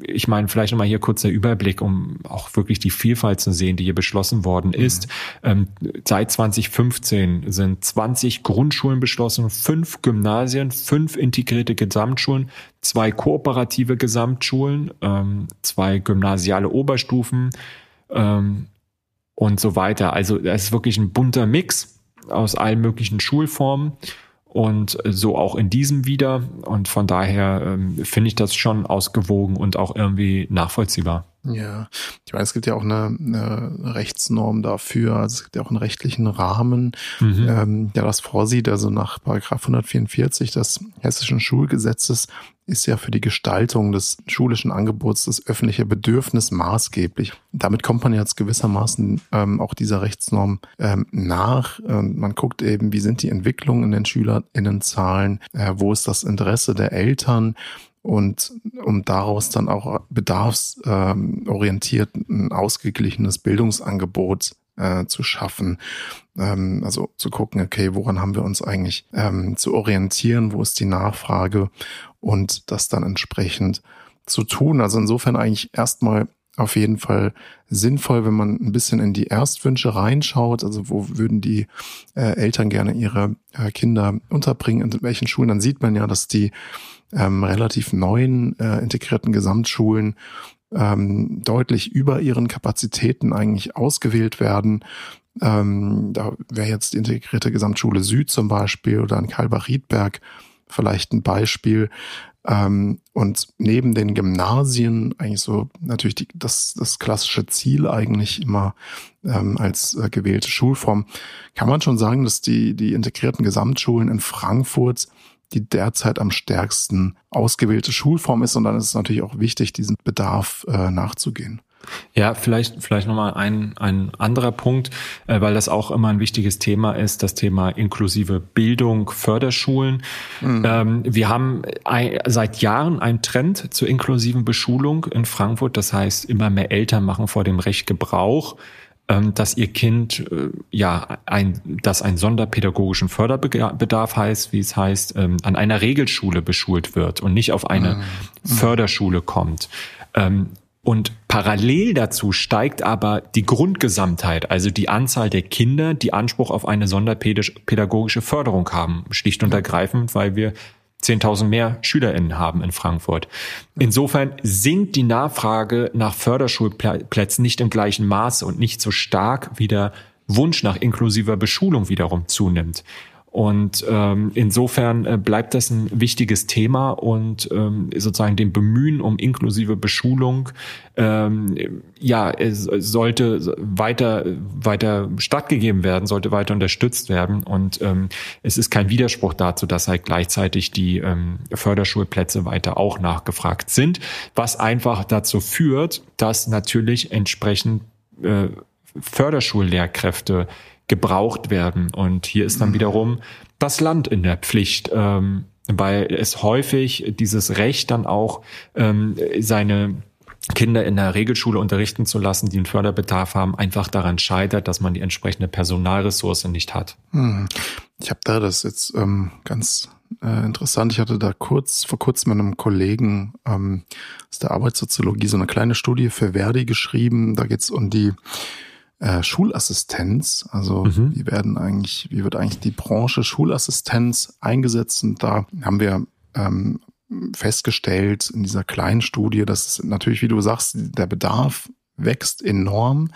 ich meine, vielleicht nochmal hier kurz der Überblick, um auch wirklich die Vielfalt zu sehen, die hier beschlossen worden mhm. ist. Ähm, seit 2015 sind 20 Grundschulen beschlossen, fünf Gymnasien, fünf integrierte Gesamtschulen, zwei kooperative Gesamtschulen, ähm, zwei gymnasiale Oberstufen ähm, und so weiter. Also es ist wirklich ein bunter Mix aus allen möglichen Schulformen und so auch in diesem wieder. Und von daher ähm, finde ich das schon ausgewogen und auch irgendwie nachvollziehbar. Ja, ich meine, es gibt ja auch eine, eine Rechtsnorm dafür, also es gibt ja auch einen rechtlichen Rahmen, mhm. ähm, der das vorsieht. Also nach Paragraph 144 des Hessischen Schulgesetzes ist ja für die Gestaltung des schulischen Angebots das öffentliche Bedürfnis maßgeblich. Damit kommt man jetzt gewissermaßen ähm, auch dieser Rechtsnorm ähm, nach. Ähm, man guckt eben, wie sind die Entwicklungen in den SchülerInnenzahlen, äh, wo ist das Interesse der Eltern und um daraus dann auch bedarfsorientiert ein ausgeglichenes Bildungsangebot äh, zu schaffen. Ähm, also zu gucken, okay, woran haben wir uns eigentlich ähm, zu orientieren, wo ist die Nachfrage und das dann entsprechend zu tun. Also insofern eigentlich erstmal auf jeden Fall sinnvoll, wenn man ein bisschen in die Erstwünsche reinschaut. Also wo würden die äh, Eltern gerne ihre äh, Kinder unterbringen, in welchen Schulen, dann sieht man ja, dass die ähm, relativ neuen äh, integrierten Gesamtschulen ähm, deutlich über ihren Kapazitäten eigentlich ausgewählt werden. Ähm, da wäre jetzt die integrierte Gesamtschule Süd zum Beispiel oder in Kalbach-Riedberg vielleicht ein Beispiel. Ähm, und neben den Gymnasien eigentlich so natürlich die, das, das klassische Ziel eigentlich immer ähm, als äh, gewählte Schulform, kann man schon sagen, dass die, die integrierten Gesamtschulen in Frankfurt die derzeit am stärksten ausgewählte Schulform ist. Und dann ist es natürlich auch wichtig, diesem Bedarf äh, nachzugehen. Ja, vielleicht, vielleicht nochmal ein, ein anderer Punkt, äh, weil das auch immer ein wichtiges Thema ist, das Thema inklusive Bildung, Förderschulen. Mhm. Ähm, wir haben ein, seit Jahren einen Trend zur inklusiven Beschulung in Frankfurt. Das heißt, immer mehr Eltern machen vor dem Recht Gebrauch ähm, dass ihr Kind äh, ja ein, dass ein sonderpädagogischen Förderbedarf heißt, wie es heißt, ähm, an einer Regelschule beschult wird und nicht auf eine mhm. Förderschule kommt. Und parallel dazu steigt aber die Grundgesamtheit, also die Anzahl der Kinder, die Anspruch auf eine sonderpädagogische Förderung haben, schlicht und ergreifend, weil wir 10.000 mehr SchülerInnen haben in Frankfurt. Insofern sinkt die Nachfrage nach Förderschulplätzen nicht im gleichen Maße und nicht so stark, wie der Wunsch nach inklusiver Beschulung wiederum zunimmt. Und ähm, insofern äh, bleibt das ein wichtiges Thema und ähm, sozusagen dem Bemühen um inklusive Beschulung ähm, ja es sollte weiter weiter stattgegeben werden, sollte weiter unterstützt werden. Und ähm, es ist kein Widerspruch dazu, dass halt gleichzeitig die ähm, Förderschulplätze weiter auch nachgefragt sind, was einfach dazu führt, dass natürlich entsprechend äh, Förderschullehrkräfte gebraucht werden. Und hier ist dann mhm. wiederum das Land in der Pflicht, ähm, weil es häufig dieses Recht dann auch ähm, seine Kinder in der Regelschule unterrichten zu lassen, die einen Förderbedarf haben, einfach daran scheitert, dass man die entsprechende Personalressource nicht hat. Hm. Ich habe da das jetzt ähm, ganz äh, interessant. Ich hatte da kurz vor kurzem mit einem Kollegen ähm, aus der Arbeitssoziologie so eine kleine Studie für Verdi geschrieben. Da geht es um die äh, Schulassistenz. Also mhm. wie werden eigentlich, wie wird eigentlich die Branche Schulassistenz eingesetzt? Und da haben wir ähm, festgestellt in dieser kleinen Studie, dass natürlich, wie du sagst, der Bedarf wächst enorm.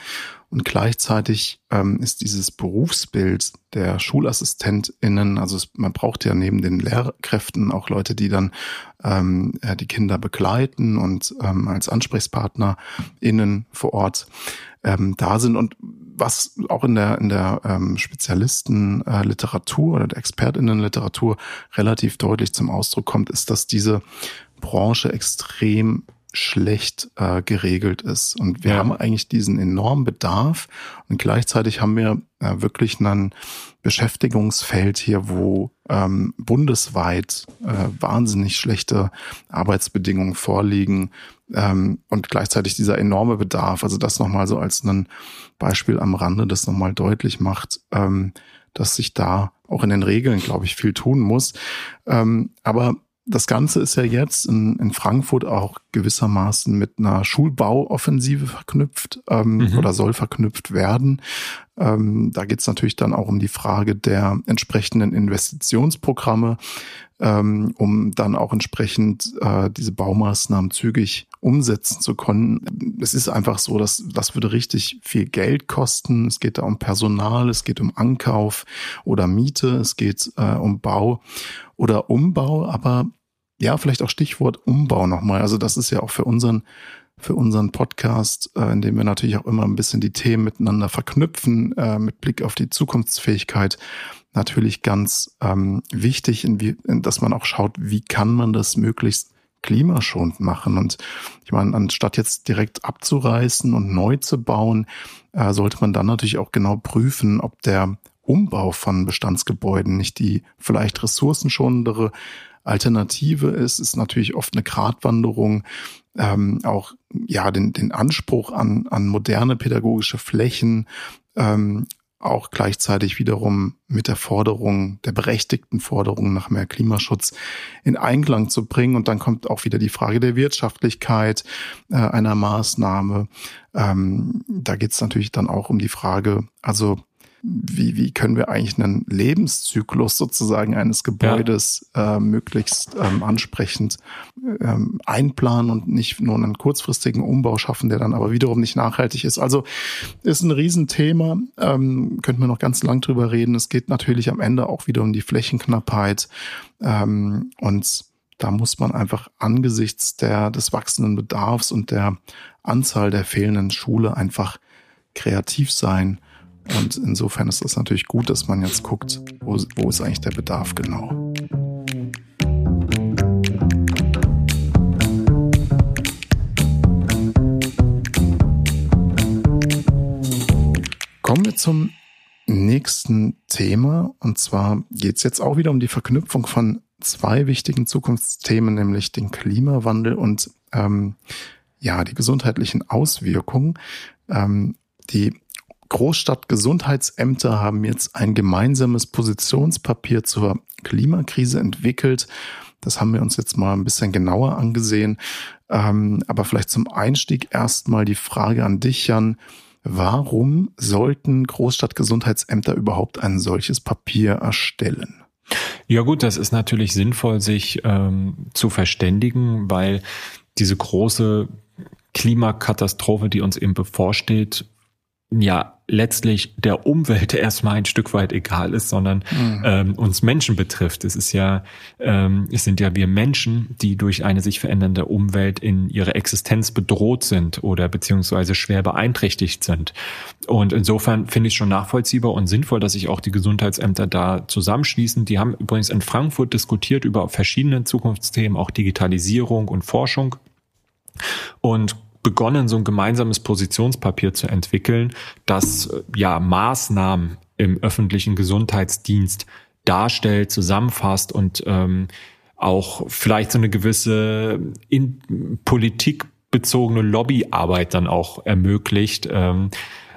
Und gleichzeitig ähm, ist dieses Berufsbild der SchulassistentInnen, also es, man braucht ja neben den Lehrkräften auch Leute, die dann ähm, äh, die Kinder begleiten und ähm, als AnsprechpartnerInnen vor Ort ähm, da sind. Und was auch in der in der ähm, Spezialistenliteratur oder der ExpertInnenliteratur relativ deutlich zum Ausdruck kommt, ist, dass diese Branche extrem schlecht äh, geregelt ist. Und wir ja. haben eigentlich diesen enormen Bedarf und gleichzeitig haben wir äh, wirklich ein Beschäftigungsfeld hier, wo ähm, bundesweit äh, wahnsinnig schlechte Arbeitsbedingungen vorliegen ähm, und gleichzeitig dieser enorme Bedarf. Also das nochmal so als ein Beispiel am Rande, das nochmal deutlich macht, ähm, dass sich da auch in den Regeln, glaube ich, viel tun muss. Ähm, aber das Ganze ist ja jetzt in, in Frankfurt auch gewissermaßen mit einer Schulbauoffensive verknüpft ähm, mhm. oder soll verknüpft werden. Ähm, da geht es natürlich dann auch um die Frage der entsprechenden Investitionsprogramme, ähm, um dann auch entsprechend äh, diese Baumaßnahmen zügig umsetzen zu können. Es ist einfach so, dass das würde richtig viel Geld kosten. Es geht da um Personal, es geht um Ankauf oder Miete, es geht äh, um Bau oder Umbau, aber ja, vielleicht auch Stichwort Umbau nochmal. Also das ist ja auch für unseren für unseren Podcast, äh, in dem wir natürlich auch immer ein bisschen die Themen miteinander verknüpfen, äh, mit Blick auf die Zukunftsfähigkeit, natürlich ganz ähm, wichtig, in dass man auch schaut, wie kann man das möglichst klimaschonend machen. Und ich meine, anstatt jetzt direkt abzureißen und neu zu bauen, äh, sollte man dann natürlich auch genau prüfen, ob der Umbau von Bestandsgebäuden nicht die vielleicht ressourcenschonendere Alternative ist, ist natürlich oft eine Gratwanderung, ähm, auch ja den, den Anspruch an, an moderne pädagogische Flächen, ähm, auch gleichzeitig wiederum mit der Forderung, der berechtigten Forderung nach mehr Klimaschutz in Einklang zu bringen. Und dann kommt auch wieder die Frage der Wirtschaftlichkeit äh, einer Maßnahme. Ähm, da geht es natürlich dann auch um die Frage, also wie, wie können wir eigentlich einen Lebenszyklus sozusagen eines Gebäudes ja. äh, möglichst ähm, ansprechend ähm, einplanen und nicht nur einen kurzfristigen Umbau schaffen, der dann aber wiederum nicht nachhaltig ist. Also ist ein Riesenthema, ähm, könnten wir noch ganz lang drüber reden. Es geht natürlich am Ende auch wieder um die Flächenknappheit ähm, und da muss man einfach angesichts der, des wachsenden Bedarfs und der Anzahl der fehlenden Schule einfach kreativ sein und insofern ist es natürlich gut, dass man jetzt guckt, wo, wo ist eigentlich der Bedarf genau. Kommen wir zum nächsten Thema. Und zwar geht es jetzt auch wieder um die Verknüpfung von zwei wichtigen Zukunftsthemen, nämlich den Klimawandel und ähm, ja, die gesundheitlichen Auswirkungen. Ähm, die Großstadtgesundheitsämter haben jetzt ein gemeinsames Positionspapier zur Klimakrise entwickelt. Das haben wir uns jetzt mal ein bisschen genauer angesehen. Ähm, aber vielleicht zum Einstieg erstmal die Frage an dich, Jan. Warum sollten Großstadtgesundheitsämter überhaupt ein solches Papier erstellen? Ja gut, das ist natürlich sinnvoll, sich ähm, zu verständigen, weil diese große Klimakatastrophe, die uns eben bevorsteht, ja letztlich der Umwelt erstmal ein Stück weit egal ist, sondern mhm. ähm, uns Menschen betrifft. Es ist ja, ähm, es sind ja wir Menschen, die durch eine sich verändernde Umwelt in ihre Existenz bedroht sind oder beziehungsweise schwer beeinträchtigt sind. Und insofern finde ich es schon nachvollziehbar und sinnvoll, dass sich auch die Gesundheitsämter da zusammenschließen. Die haben übrigens in Frankfurt diskutiert über verschiedene Zukunftsthemen, auch Digitalisierung und Forschung. Und begonnen, so ein gemeinsames Positionspapier zu entwickeln, das ja Maßnahmen im öffentlichen Gesundheitsdienst darstellt, zusammenfasst und ähm, auch vielleicht so eine gewisse in Politik bezogene Lobbyarbeit dann auch ermöglicht. Ähm,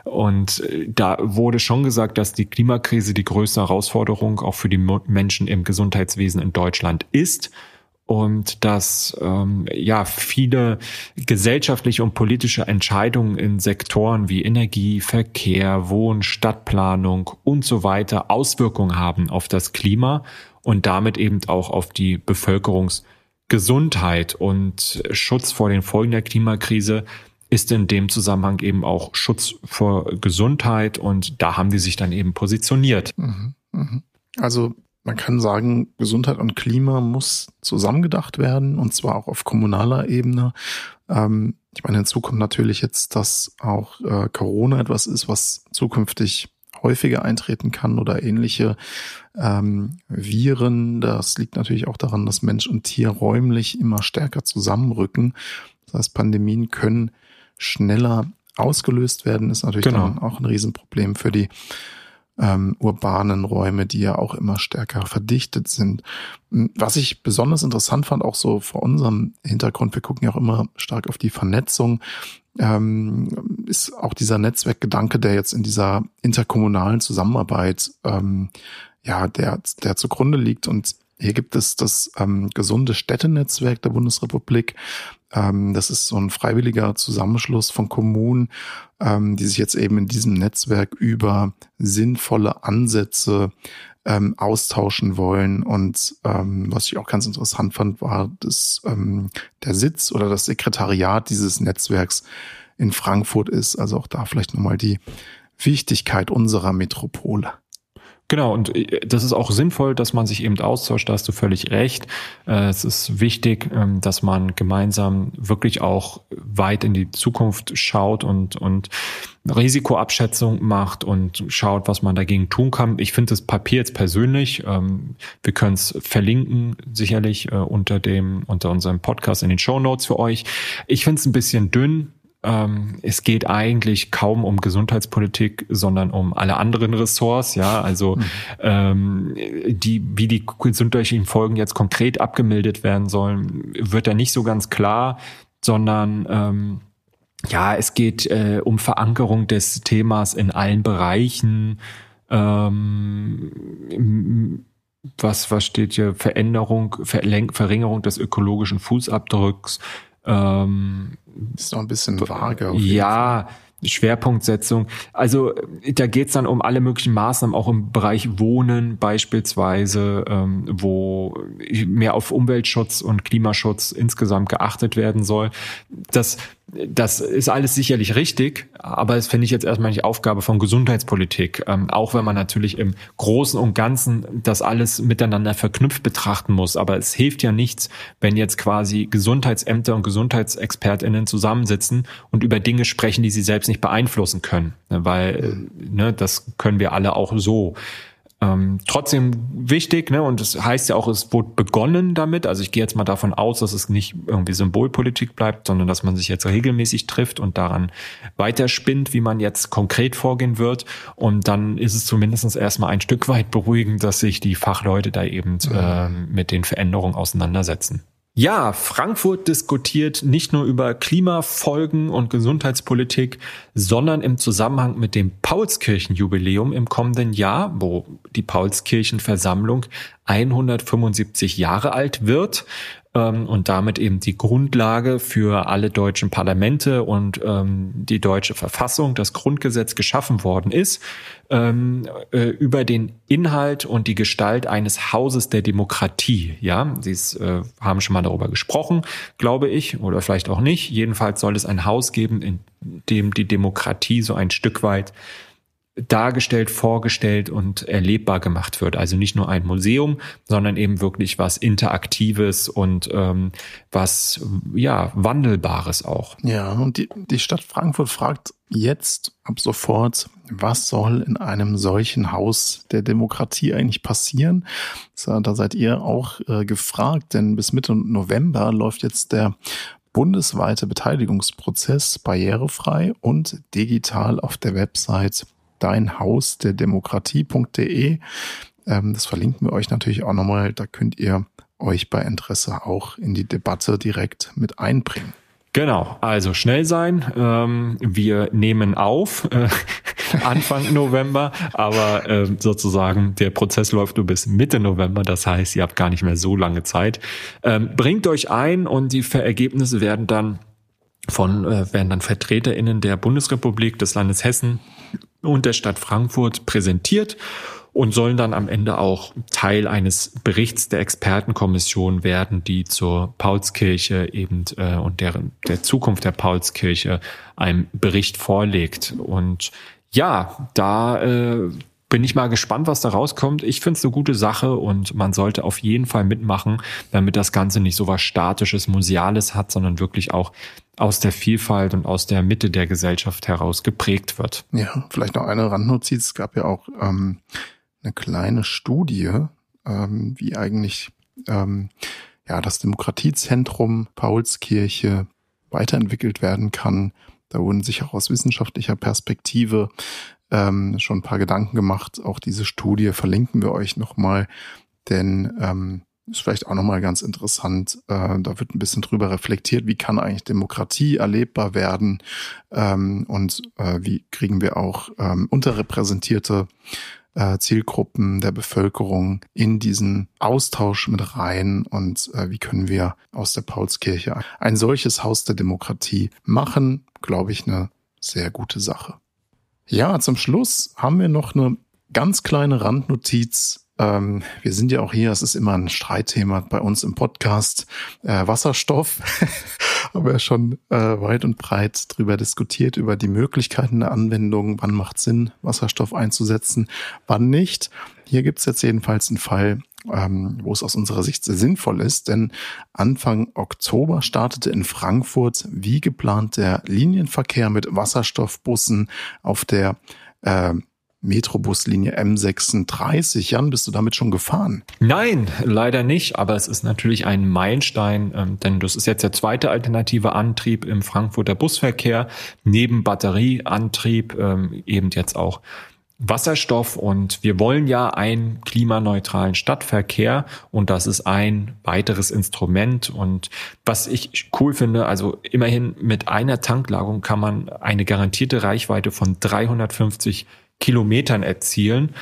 und da wurde schon gesagt, dass die Klimakrise die größte Herausforderung auch für die Menschen im Gesundheitswesen in Deutschland ist und dass ähm, ja viele gesellschaftliche und politische Entscheidungen in Sektoren wie Energie, Verkehr, Wohn, Stadtplanung und so weiter Auswirkungen haben auf das Klima und damit eben auch auf die Bevölkerungsgesundheit und Schutz vor den Folgen der Klimakrise ist in dem Zusammenhang eben auch Schutz vor Gesundheit und da haben die sich dann eben positioniert. Mhm, mhm. Also man kann sagen, Gesundheit und Klima muss zusammengedacht werden und zwar auch auf kommunaler Ebene. Ähm, ich meine, hinzu kommt natürlich jetzt, dass auch äh, Corona etwas ist, was zukünftig häufiger eintreten kann oder ähnliche ähm, Viren. Das liegt natürlich auch daran, dass Mensch und Tier räumlich immer stärker zusammenrücken. Das heißt, Pandemien können schneller ausgelöst werden, ist natürlich genau. dann auch ein Riesenproblem für die ähm, urbanen Räume, die ja auch immer stärker verdichtet sind. Hm, was ich besonders interessant fand, auch so vor unserem Hintergrund, wir gucken ja auch immer stark auf die Vernetzung, ähm, ist auch dieser Netzwerkgedanke, der jetzt in dieser interkommunalen Zusammenarbeit ähm, ja, der, der zugrunde liegt. Und Hier gibt es das ähm, gesunde Städtenetzwerk der Bundesrepublik. Ähm, das ist so ein freiwilliger Zusammenschluss von Kommunen, ähm, die sich jetzt eben in diesem Netzwerk über sinnvolle Ansätze ähm, austauschen wollen. Und ähm, was ich auch ganz interessant fand, war, dass ähm, der Sitz oder das Sekretariat dieses Netzwerks in Frankfurt ist. Also auch da vielleicht nochmal die Wichtigkeit unserer Metropole. Genau, und äh, das ist auch sinnvoll, dass man sich eben austauscht, da hast du völlig recht. Äh, es ist wichtig, ähm, dass man gemeinsam wirklich auch weit in die Zukunft schaut und, und Risikoabschätzung macht und schaut, was man dagegen tun kann. Ich finde das Papier jetzt persönlich, ähm, wir können es verlinken, sicherlich äh, unter dem, unter unserem Podcast in den Show Notes für euch. Ich finde es ein bisschen dünn, ähm, es geht eigentlich kaum um Gesundheitspolitik, sondern um alle anderen Ressorts, ja, also mhm. ähm, die, wie die gesundheitlichen Folgen jetzt konkret abgemeldet werden sollen, wird da nicht so ganz klar, sondern ähm, ja, es geht äh, um Verankerung des Themas in allen Bereichen. Ähm, was, was steht hier? Veränderung, Verringerung des ökologischen Fußabdrucks, ähm, ist noch ein bisschen vage. Ja, Schwerpunktsetzung. Also da geht's dann um alle möglichen Maßnahmen, auch im Bereich Wohnen beispielsweise, ähm, wo mehr auf Umweltschutz und Klimaschutz insgesamt geachtet werden soll. Das das ist alles sicherlich richtig, aber es finde ich jetzt erstmal nicht Aufgabe von Gesundheitspolitik. Ähm, auch wenn man natürlich im Großen und Ganzen das alles miteinander verknüpft betrachten muss. Aber es hilft ja nichts, wenn jetzt quasi Gesundheitsämter und GesundheitsexpertInnen zusammensitzen und über Dinge sprechen, die sie selbst nicht beeinflussen können. Weil ne, das können wir alle auch so. Ähm, trotzdem wichtig, ne, und es das heißt ja auch, es wurde begonnen damit. Also ich gehe jetzt mal davon aus, dass es nicht irgendwie Symbolpolitik bleibt, sondern dass man sich jetzt regelmäßig trifft und daran weiterspinnt, wie man jetzt konkret vorgehen wird. Und dann ist es zumindest erstmal ein Stück weit beruhigend, dass sich die Fachleute da eben äh, mit den Veränderungen auseinandersetzen. Ja, Frankfurt diskutiert nicht nur über Klimafolgen und Gesundheitspolitik, sondern im Zusammenhang mit dem Paulskirchenjubiläum im kommenden Jahr, wo die Paulskirchenversammlung 175 Jahre alt wird, ähm, und damit eben die Grundlage für alle deutschen Parlamente und ähm, die deutsche Verfassung, das Grundgesetz geschaffen worden ist, ähm, äh, über den Inhalt und die Gestalt eines Hauses der Demokratie. Ja, Sie äh, haben schon mal darüber gesprochen, glaube ich, oder vielleicht auch nicht. Jedenfalls soll es ein Haus geben, in dem die Demokratie so ein Stück weit dargestellt, vorgestellt und erlebbar gemacht wird. Also nicht nur ein Museum, sondern eben wirklich was Interaktives und ähm, was ja Wandelbares auch. Ja, und die, die Stadt Frankfurt fragt jetzt ab sofort, was soll in einem solchen Haus der Demokratie eigentlich passieren? Da seid ihr auch äh, gefragt, denn bis Mitte November läuft jetzt der bundesweite Beteiligungsprozess barrierefrei und digital auf der Website deinhaus der Demokratie.de. Ähm, das verlinken wir euch natürlich auch nochmal. Da könnt ihr euch bei Interesse auch in die Debatte direkt mit einbringen. Genau, also schnell sein. Ähm, wir nehmen auf äh, Anfang November, aber äh, sozusagen der Prozess läuft nur bis Mitte November. Das heißt, ihr habt gar nicht mehr so lange Zeit. Ähm, bringt euch ein und die Ergebnisse werden dann von äh, werden dann VertreterInnen der Bundesrepublik, des Landes Hessen und der Stadt Frankfurt präsentiert und sollen dann am Ende auch Teil eines Berichts der Expertenkommission werden, die zur Paulskirche eben äh, und deren der Zukunft der Paulskirche einen Bericht vorlegt. Und ja, da äh, bin ich mal gespannt, was da rauskommt. Ich finde es eine gute Sache und man sollte auf jeden Fall mitmachen, damit das Ganze nicht so was Statisches, Museales hat, sondern wirklich auch aus der Vielfalt und aus der Mitte der Gesellschaft heraus geprägt wird. Ja, vielleicht noch eine Randnotiz. Es gab ja auch ähm, eine kleine Studie, ähm, wie eigentlich ähm, ja das Demokratiezentrum Paulskirche weiterentwickelt werden kann. Da wurden sich auch aus wissenschaftlicher Perspektive ähm, schon ein paar Gedanken gemacht. Auch diese Studie verlinken wir euch nochmal, denn ähm, ist vielleicht auch nochmal ganz interessant. Äh, da wird ein bisschen drüber reflektiert, wie kann eigentlich Demokratie erlebbar werden ähm, und äh, wie kriegen wir auch ähm, unterrepräsentierte äh, Zielgruppen der Bevölkerung in diesen Austausch mit rein und äh, wie können wir aus der Paulskirche ein solches Haus der Demokratie machen, glaube ich, eine sehr gute Sache. Ja, zum Schluss haben wir noch eine ganz kleine Randnotiz ähm, wir sind ja auch hier, es ist immer ein Streitthema bei uns im Podcast, äh, Wasserstoff. Haben wir schon äh, weit und breit drüber diskutiert, über die Möglichkeiten der Anwendung, wann macht Sinn, Wasserstoff einzusetzen, wann nicht. Hier gibt es jetzt jedenfalls einen Fall, ähm, wo es aus unserer Sicht sehr sinnvoll ist, denn Anfang Oktober startete in Frankfurt wie geplant der Linienverkehr mit Wasserstoffbussen auf der äh, Metrobuslinie M36. Jan, bist du damit schon gefahren? Nein, leider nicht, aber es ist natürlich ein Meilenstein, ähm, denn das ist jetzt der zweite alternative Antrieb im Frankfurter Busverkehr, neben Batterieantrieb ähm, eben jetzt auch Wasserstoff und wir wollen ja einen klimaneutralen Stadtverkehr und das ist ein weiteres Instrument und was ich cool finde, also immerhin mit einer Tanklagung kann man eine garantierte Reichweite von 350 Kilometern erzielen.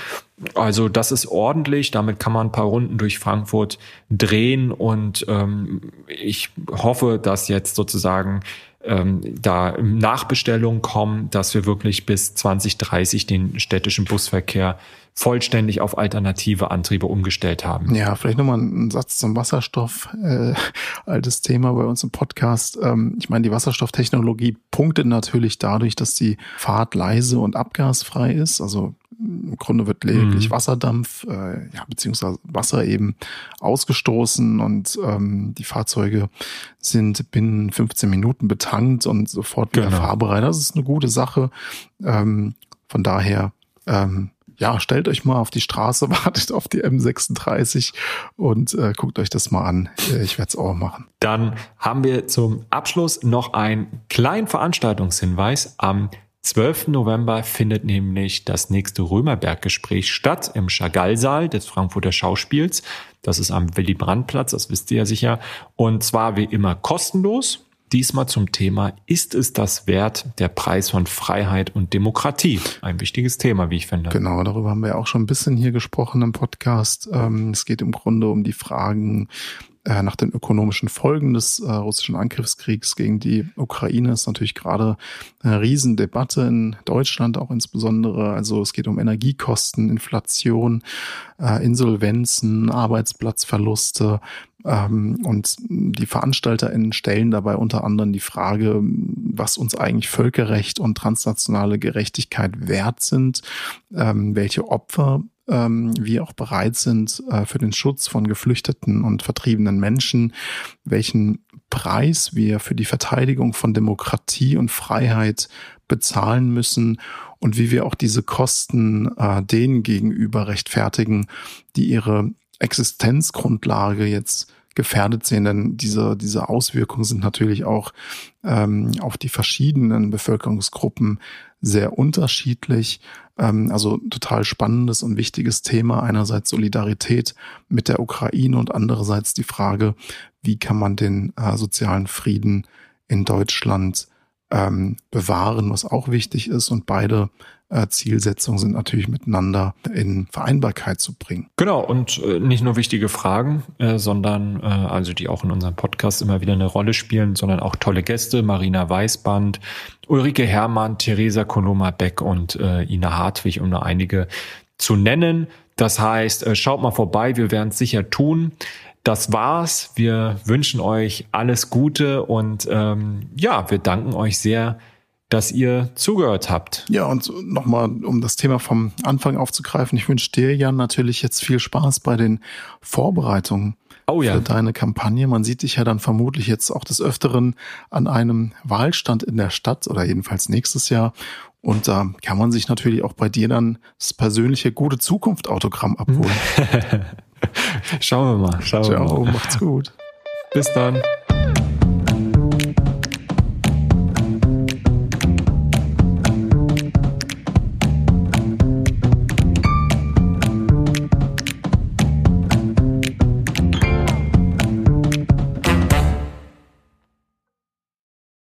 Also das ist ordentlich, damit kann man ein paar Runden durch Frankfurt drehen und ähm, ich hoffe, dass jetzt sozusagen ähm, da Nachbestellungen kommen, dass wir wirklich bis 2030 den städtischen Busverkehr vollständig auf alternative Antriebe umgestellt haben. Ja, vielleicht nochmal ein Satz zum Wasserstoff. Äh, altes Thema bei uns im Podcast. Ähm, ich meine, die Wasserstofftechnologie punktet natürlich dadurch, dass die Fahrt leise und abgasfrei ist. Also im Grunde wird lediglich mhm. Wasserdampf, äh, ja, beziehungsweise Wasser eben ausgestoßen und ähm, die Fahrzeuge sind binnen 15 Minuten betankt und sofort wieder genau. fahrbereit. Das ist eine gute Sache. Ähm, von daher ähm, ja, stellt euch mal auf die Straße, wartet auf die M36 und äh, guckt euch das mal an. Äh, ich werde es auch machen. Dann haben wir zum Abschluss noch einen kleinen Veranstaltungshinweis. Am 12. November findet nämlich das nächste Römerberg-Gespräch statt im Chagall-Saal des Frankfurter Schauspiels. Das ist am Willy-Brandt-Platz, das wisst ihr ja sicher. Und zwar wie immer kostenlos. Diesmal zum Thema, ist es das wert, der Preis von Freiheit und Demokratie? Ein wichtiges Thema, wie ich finde. Genau, darüber haben wir auch schon ein bisschen hier gesprochen im Podcast. Ähm, es geht im Grunde um die Fragen äh, nach den ökonomischen Folgen des äh, russischen Angriffskriegs gegen die Ukraine ist natürlich gerade eine Riesendebatte in Deutschland auch insbesondere. Also es geht um Energiekosten, Inflation, äh, Insolvenzen, Arbeitsplatzverluste. Ähm, und die VeranstalterInnen stellen dabei unter anderem die Frage, was uns eigentlich Völkerrecht und transnationale Gerechtigkeit wert sind, ähm, welche Opfer ähm, wir auch bereit sind äh, für den Schutz von geflüchteten und vertriebenen Menschen, welchen Preis wir für die Verteidigung von Demokratie und Freiheit bezahlen müssen und wie wir auch diese Kosten äh, denen gegenüber rechtfertigen, die ihre Existenzgrundlage jetzt gefährdet sehen, denn diese, diese Auswirkungen sind natürlich auch ähm, auf die verschiedenen Bevölkerungsgruppen sehr unterschiedlich. Ähm, also total spannendes und wichtiges Thema. Einerseits Solidarität mit der Ukraine und andererseits die Frage, wie kann man den äh, sozialen Frieden in Deutschland ähm, bewahren, was auch wichtig ist. Und beide Zielsetzungen sind natürlich miteinander in Vereinbarkeit zu bringen. Genau, und äh, nicht nur wichtige Fragen, äh, sondern äh, also die auch in unserem Podcast immer wieder eine Rolle spielen, sondern auch tolle Gäste, Marina Weißband, Ulrike Herrmann, Theresa Koloma-Beck und äh, Ina Hartwig, um nur einige zu nennen. Das heißt, äh, schaut mal vorbei, wir werden es sicher tun. Das war's. Wir wünschen euch alles Gute und ähm, ja, wir danken euch sehr, dass ihr zugehört habt. Ja, und nochmal, um das Thema vom Anfang aufzugreifen, ich wünsche dir, Jan, natürlich jetzt viel Spaß bei den Vorbereitungen oh, ja. für deine Kampagne. Man sieht dich ja dann vermutlich jetzt auch des Öfteren an einem Wahlstand in der Stadt oder jedenfalls nächstes Jahr. Und da kann man sich natürlich auch bei dir dann das persönliche gute Zukunft Autogramm abholen. schauen wir mal. Schauen Ciao, wir mal. macht's gut. Bis dann.